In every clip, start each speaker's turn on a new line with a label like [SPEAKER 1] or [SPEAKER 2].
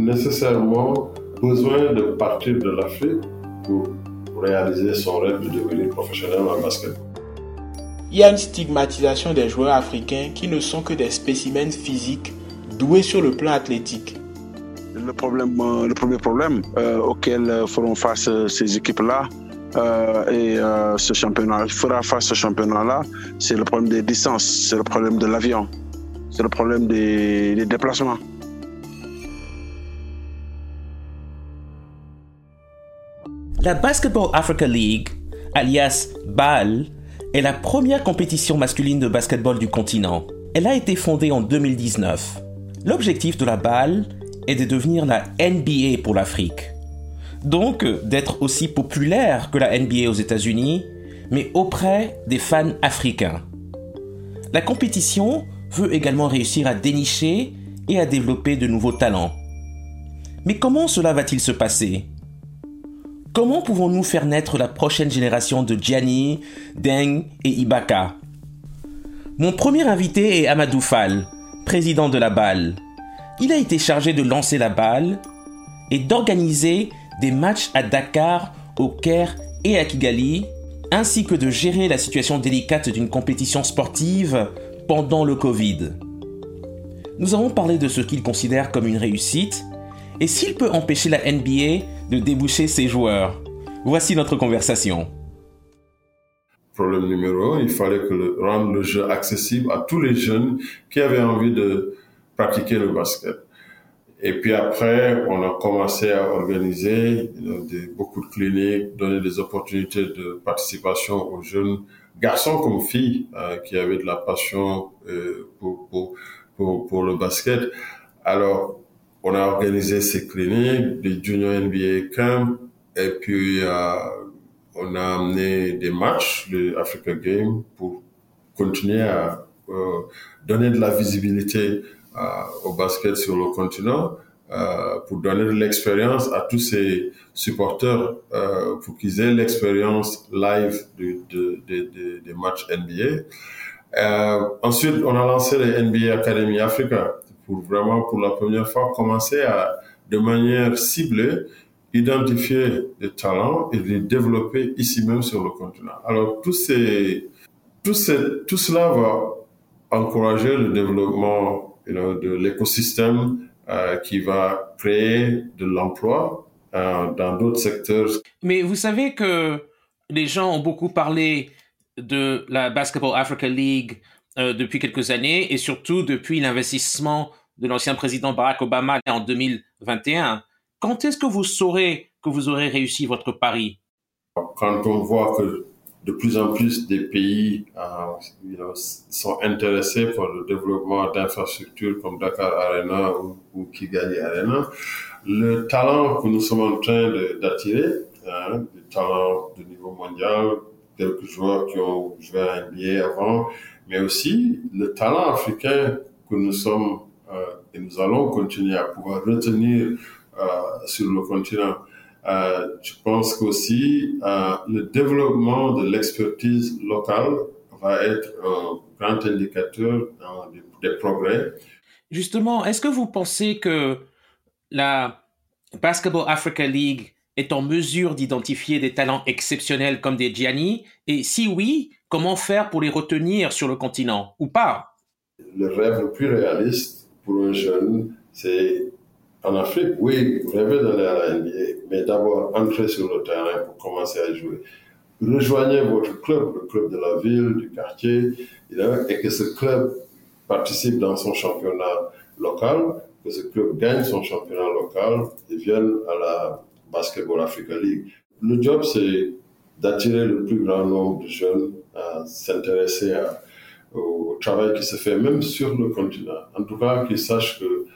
[SPEAKER 1] Nécessairement besoin de partir de l'Afrique pour réaliser son rêve de devenir professionnel en basketball.
[SPEAKER 2] Il y a une stigmatisation des joueurs africains qui ne sont que des spécimens physiques doués sur le plan athlétique.
[SPEAKER 3] Le, problème, euh, le premier problème euh, auquel euh, feront face ces équipes-là, et ce championnat fera face à ce championnat-là, c'est le problème des distances, c'est le problème de l'avion, c'est le problème des, des déplacements.
[SPEAKER 4] La Basketball Africa League, alias BAL, est la première compétition masculine de basketball du continent. Elle a été fondée en 2019. L'objectif de la BAL est de devenir la NBA pour l'Afrique. Donc d'être aussi populaire que la NBA aux États-Unis, mais auprès des fans africains. La compétition veut également réussir à dénicher et à développer de nouveaux talents. Mais comment cela va-t-il se passer? Comment pouvons-nous faire naître la prochaine génération de Gianni, Deng et Ibaka? Mon premier invité est Amadou Fall, président de la balle. Il a été chargé de lancer la balle et d'organiser des matchs à Dakar, au Caire et à Kigali, ainsi que de gérer la situation délicate d'une compétition sportive pendant le Covid. Nous avons parlé de ce qu'il considère comme une réussite et s'il peut empêcher la NBA de déboucher ses joueurs. Voici notre conversation.
[SPEAKER 1] Problème numéro il fallait que le, rendre le jeu accessible à tous les jeunes qui avaient envie de pratiquer le basket. Et puis après, on a commencé à organiser des, beaucoup de cliniques, donner des opportunités de participation aux jeunes, garçons comme filles, euh, qui avaient de la passion euh, pour, pour, le basket. Alors, on a organisé ces cliniques, des Junior NBA Camp, et puis euh, on a amené des matchs, le Africa Game, pour continuer à euh, donner de la visibilité euh, au basket sur le continent, euh, pour donner de l'expérience à tous ces supporters, euh, pour qu'ils aient l'expérience live de, de, de, des matchs NBA. Ensuite, on a lancé les NBA Academy Africa pour vraiment, pour la première fois, commencer à, de manière ciblée, identifier des talents et les développer ici même sur le continent. Alors, tout, ces, tout, ces, tout cela va encourager le développement de l'écosystème euh, qui va créer de l'emploi euh, dans d'autres secteurs.
[SPEAKER 4] Mais vous savez que les gens ont beaucoup parlé de la Basketball Africa League euh, depuis quelques années et surtout depuis l'investissement de l'ancien président Barack Obama en 2021, quand est-ce que vous saurez que vous aurez réussi votre pari?
[SPEAKER 1] Quand on voit que de plus en plus des pays euh, sont intéressés par le développement d'infrastructures comme Dakar Arena ou, Kigali Arena, le talent que nous sommes en train d'attirer, hein, des talents de niveau mondial, quelques joueurs qui ont joué à NBA avant, mais aussi le talent africain que nous sommes et nous allons continuer à pouvoir retenir euh, sur le continent. Euh, je pense qu'aussi le développement de l'expertise locale va être un grand indicateur des, progrès.
[SPEAKER 4] Justement, est-ce que vous pensez que la Basketball Africa League est en mesure d'identifier des talents exceptionnels comme des Gianni? Et si oui, comment faire pour les retenir sur le continent ou pas?
[SPEAKER 1] Le rêve le plus réaliste, pour un jeune, c'est en Afrique, oui, rêver d'aller à la NBA, mais d'abord entrer sur le terrain pour commencer à jouer. Rejoignez votre club, le club de la ville, du quartier, et que ce club participe dans son championnat local, que ce club gagne son championnat local et vienne à la Basketball Africa League. Le job, c'est d'attirer le plus grand nombre de jeunes à s'intéresser à, au, travail qui se fait même sur le continent. En tout cas, qu'ils sachent que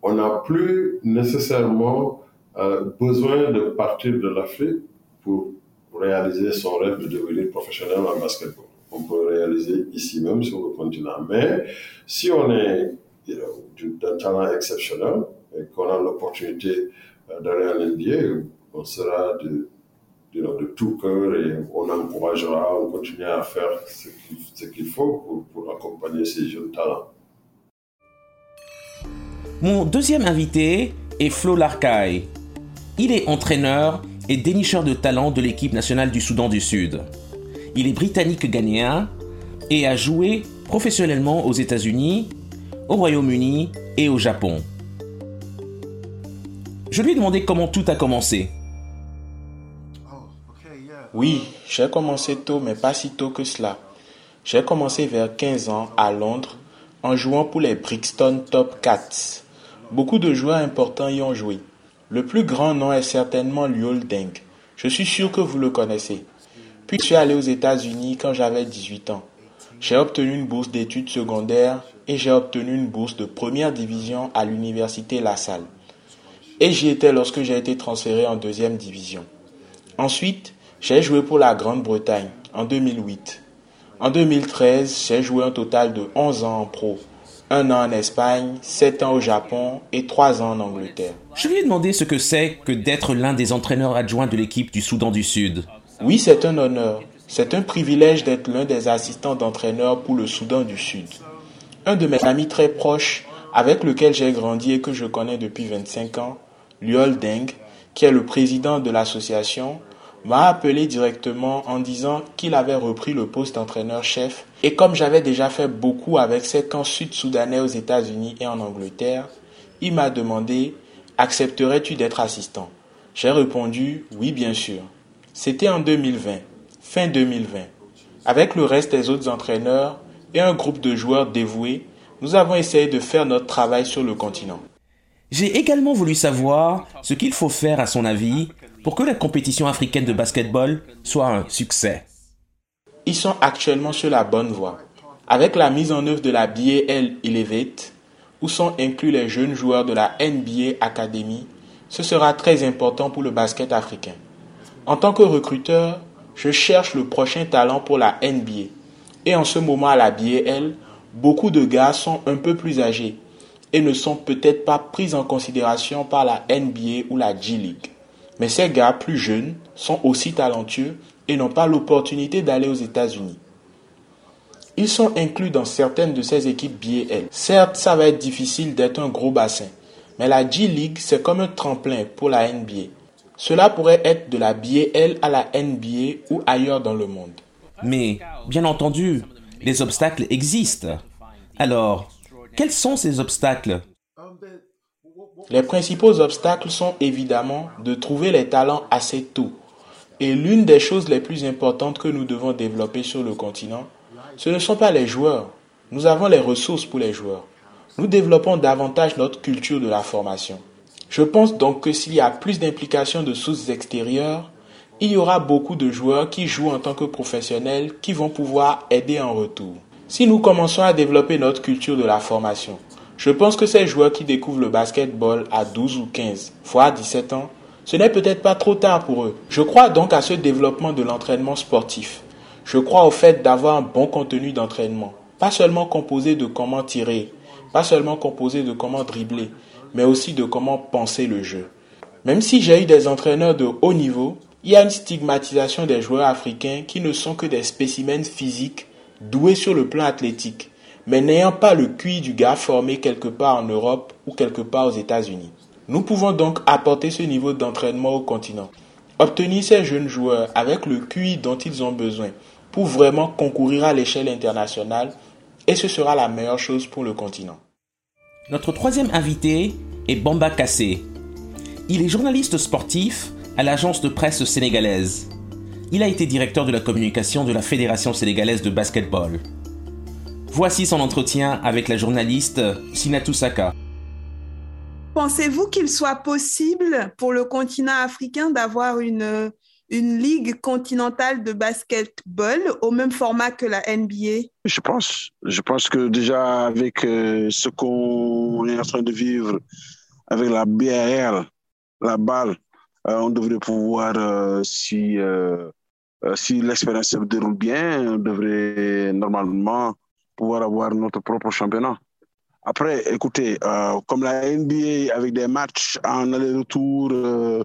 [SPEAKER 1] on n'a plus nécessairement euh, besoin de partir de l'Afrique pour réaliser son rêve de devenir professionnel en basketball. On peut le réaliser ici même sur le continent. Mais si on est d'un talent exceptionnel et qu'on a l'opportunité euh, d'aller en NBA, on sera de, de, tout cœur et on encouragera, on continuera à faire ce qu'il faut pour, accompagner ces jeunes talents.
[SPEAKER 4] Mon deuxième invité est Flo Larkai. Il est entraîneur et dénicheur de talent de l'équipe nationale du Soudan du Sud. Il est britannique-ghanéen et a joué professionnellement aux États-Unis, au Royaume-Uni et au Japon. Je lui ai demandé comment tout a commencé.
[SPEAKER 2] Oui, j'ai commencé tôt, mais pas si tôt que cela. J'ai commencé vers 15 ans à Londres en jouant pour les Brixton Top Cats. Beaucoup de joueurs importants y ont joué. Le plus grand nom est certainement Liol Deng. Je suis sûr que vous le connaissez. Puis je suis allé aux États-Unis quand j'avais 18 ans. J'ai obtenu une bourse d'études secondaires et j'ai obtenu une bourse de première division à l'université La Salle. Et j'y étais lorsque j'ai été transféré en deuxième division. Ensuite, j'ai joué pour la Grande-Bretagne en 2008. En 2013, j'ai joué un total de 11 ans en pro un an en Espagne, sept ans au Japon et trois ans en Angleterre.
[SPEAKER 4] Je lui ai demandé ce que c'est que d'être l'un des entraîneurs adjoints de l'équipe du Soudan du Sud.
[SPEAKER 2] Oui, c'est un honneur. C'est un privilège d'être l'un des assistants d'entraîneur pour le Soudan du Sud. Un de mes amis très proches, avec lequel j'ai grandi et que je connais depuis 25 ans, Luol Deng, qui est le président de l'association, m'a appelé directement en disant qu'il avait repris le poste d'entraîneur-chef et comme j'avais déjà fait beaucoup avec ses camps sud-soudanais aux États-Unis et en Angleterre, il m'a demandé Accepterais-tu d'être assistant? J'ai répondu Oui, bien sûr. C'était en 2020, fin 2020. Avec le reste des autres entraîneurs et un groupe de joueurs dévoués, nous avons essayé de faire notre travail sur le continent.
[SPEAKER 4] J'ai également voulu savoir ce qu'il faut faire, à son avis, pour que la compétition africaine de basketball soit un succès.
[SPEAKER 2] Ils sont actuellement sur la bonne voie. Avec la mise en œuvre de la BAL Elevate, où sont inclus les jeunes joueurs de la NBA Academy, ce sera très important pour le basket africain. En tant que recruteur, je cherche le prochain talent pour la NBA. Et en ce moment à la BAL, beaucoup de gars sont un peu plus âgés et ne sont peut-être pas pris en considération par la NBA ou la G-League. Mais ces gars plus jeunes sont aussi talentueux et n'ont pas l'opportunité d'aller aux États-Unis. Ils sont inclus dans certaines de ces équipes BAL. Certes, ça va être difficile d'être un gros bassin, mais la G-League, c'est comme un tremplin pour la NBA. Cela pourrait être de la BAL à la NBA ou ailleurs dans le monde.
[SPEAKER 4] Mais, bien entendu, les obstacles existent. Alors, quels sont ces obstacles?
[SPEAKER 2] Les principaux obstacles sont évidemment de trouver les talents assez tôt. Et l'une des choses les plus importantes que nous devons développer sur le continent, ce ne sont pas les joueurs. Nous avons les ressources pour les joueurs. Nous développons davantage notre culture de la formation. Je pense donc que s'il y a plus d'implication de sources extérieures, il y aura beaucoup de joueurs qui jouent en tant que professionnels qui vont pouvoir aider en retour. Si nous commençons à développer notre culture de la formation, je pense que ces joueurs qui découvrent le basketball à 12 ou 15, voire 17 ans, ce n'est peut-être pas trop tard pour eux. Je crois donc à ce développement de l'entraînement sportif. Je crois au fait d'avoir un bon contenu d'entraînement, pas seulement composé de comment tirer, pas seulement composé de comment dribbler, mais aussi de comment penser le jeu. Même si j'ai eu des entraîneurs de haut niveau, il y a une stigmatisation des joueurs africains qui ne sont que des spécimens physiques doué sur le plan athlétique, mais n'ayant pas le QI du gars formé quelque part en Europe ou quelque part aux États-Unis. Nous pouvons donc apporter ce niveau d'entraînement au continent, obtenir ces jeunes joueurs avec le QI dont ils ont besoin pour vraiment concourir à l'échelle internationale et ce sera la meilleure chose pour le continent.
[SPEAKER 4] Notre troisième invité est Bamba Kassé. Il est journaliste sportif à l'agence de presse sénégalaise il a été directeur de la communication de la Fédération sénégalaise de basketball. Voici son entretien avec la journaliste Sinatou Saka.
[SPEAKER 5] Pensez-vous qu'il soit possible pour le continent africain d'avoir une, une ligue continentale de basketball au même format que la NBA
[SPEAKER 3] Je pense. Je pense que déjà avec euh, ce qu'on est en train de vivre avec la BRL, la balle, euh, on devrait pouvoir, euh, si, si l'expérience se déroule bien, on devrait normalement pouvoir avoir notre propre championnat. Après, écoutez, euh, comme la NBA avec des matchs en aller-retour euh,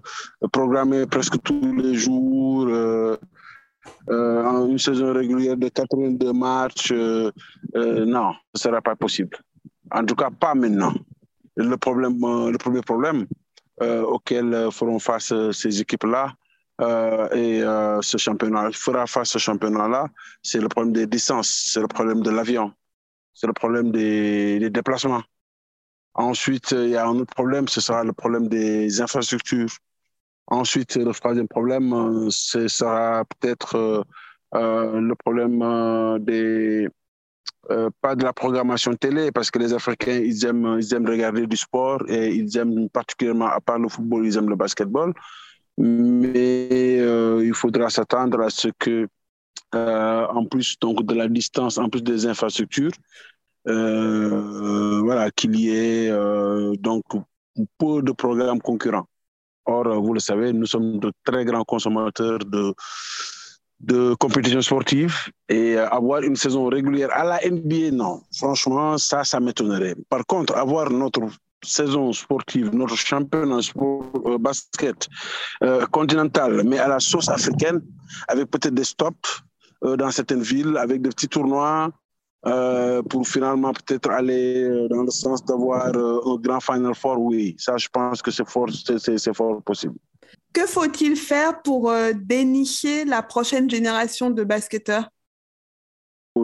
[SPEAKER 3] programmés presque tous les jours, euh, une saison régulière de 82 matchs, non, ce ne sera pas possible. En tout cas, pas maintenant. Le, problème, le premier problème auquel feront face ces équipes-là, et ce championnat fera face ce championnat-là, c'est le problème des distances, c'est le problème de l'avion c'est le problème des, déplacements. Ensuite, il y a un autre problème, ce sera le problème des infrastructures. Ensuite, le troisième problème, euh, ce sera peut-être euh, euh, le problème des pas de la programmation télé, parce que les Africains, ils aiment, ils aiment regarder du sport et ils aiment particulièrement, à part le football, ils aiment le basketball. Mais il faudra s'attendre à ce que euh, en plus donc de la distance, en plus des infrastructures, euh, voilà, qu'il y ait euh, donc peu de programmes concurrents. Or, vous le savez, nous sommes de très grands consommateurs de, de compétitions sportives et avoir une saison régulière à la NBA, non. Franchement, ça, ça m'étonnerait. Par contre, avoir notre saison sportive, notre championnat sport, basket continental, mais à la sauce africaine, avec peut-être des stops, euh, dans certaines villes avec des petits tournois euh, pour finalement peut-être aller euh, dans le sens d'avoir un grand Final Four, oui. Ça, je pense que c'est fort, c'est, fort possible.
[SPEAKER 5] Que faut-il faire pour dénicher la prochaine génération de basketteurs?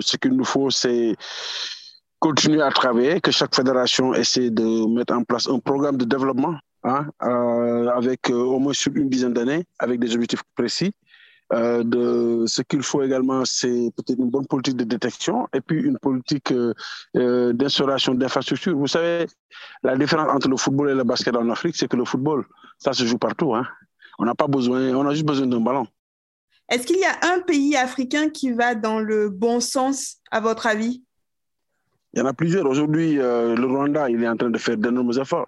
[SPEAKER 3] Ce qu'il nous faut, c'est continuer à travailler, que chaque fédération essaie de mettre en place un programme de développement hein, avec au moins sur une dizaine d'années, avec des objectifs précis. Euh, de ce qu'il faut également, c'est peut-être une bonne politique de détection et puis une politique euh, euh, d'instauration d'infrastructures. Vous savez, la différence entre le football et le basket en Afrique, c'est que le football, ça se joue partout. Hein. On n'a pas besoin, on a juste besoin d'un ballon.
[SPEAKER 5] Est-ce qu'il y a un pays africain qui va dans le bon sens, à votre avis?
[SPEAKER 3] Il y en a plusieurs. Aujourd'hui, le Rwanda, il est en train de faire d'énormes efforts.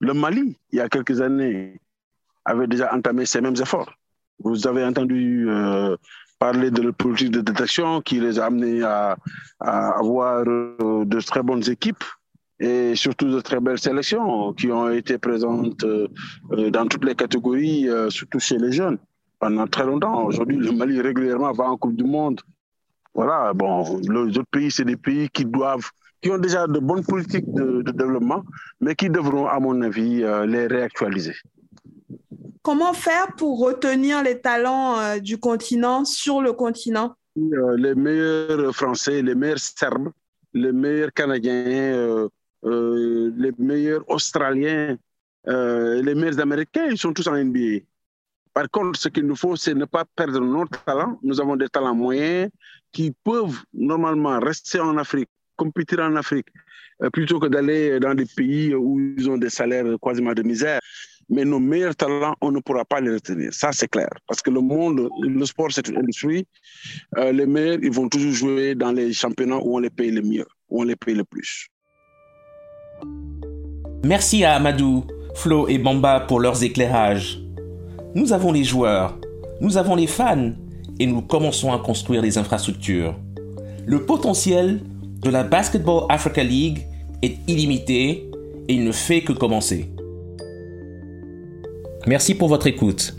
[SPEAKER 3] Le Mali, il y a quelques années, avait déjà entamé ces mêmes efforts. Vous avez entendu euh, parler de la politique de détection qui les a amenés à, avoir euh, de très bonnes équipes et surtout de très belles sélections qui ont été présentes euh, dans toutes les catégories, surtout chez les jeunes, pendant très longtemps. Aujourd'hui, le Mali régulièrement va en Coupe du Monde. Voilà, bon, les autres pays, c'est des pays qui doivent, qui ont déjà de bonnes politiques de, de développement, mais qui devront, à mon avis, les réactualiser.
[SPEAKER 5] Comment faire pour retenir les talents euh, du continent sur le continent?
[SPEAKER 3] Euh, Les meilleurs Français, les meilleurs Serbes, les meilleurs Canadiens, euh, les meilleurs Australiens, les meilleurs Américains, ils sont tous en NBA. Par contre, ce qu'il nous faut, c'est ne pas perdre notre talent. Nous avons des talents moyens qui peuvent normalement rester en Afrique, compétir en Afrique, plutôt que d'aller dans des pays où ils ont des salaires quasiment de misère mais nos meilleurs talents, on ne pourra pas les retenir. Ça, c'est clair. Parce que le monde, le sport, c'est une industrie. Euh, les meilleurs, ils vont toujours jouer dans les championnats où on les paye le mieux, où on les paye le plus.
[SPEAKER 4] Merci à Amadou, Flo et Bamba pour leurs éclairages. Nous avons les joueurs, nous avons les fans, et nous commençons à construire les infrastructures. Le potentiel de la Basketball Africa League est illimité et il ne fait que commencer. Merci pour votre écoute.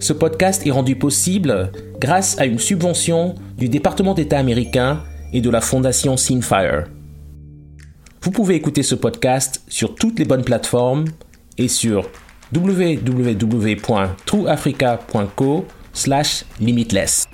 [SPEAKER 4] Ce podcast est rendu possible grâce à une subvention du département d'État américain et de la fondation Sinfire. Vous pouvez écouter ce podcast sur toutes les bonnes plateformes et sur www.trueafrica.co/limitless.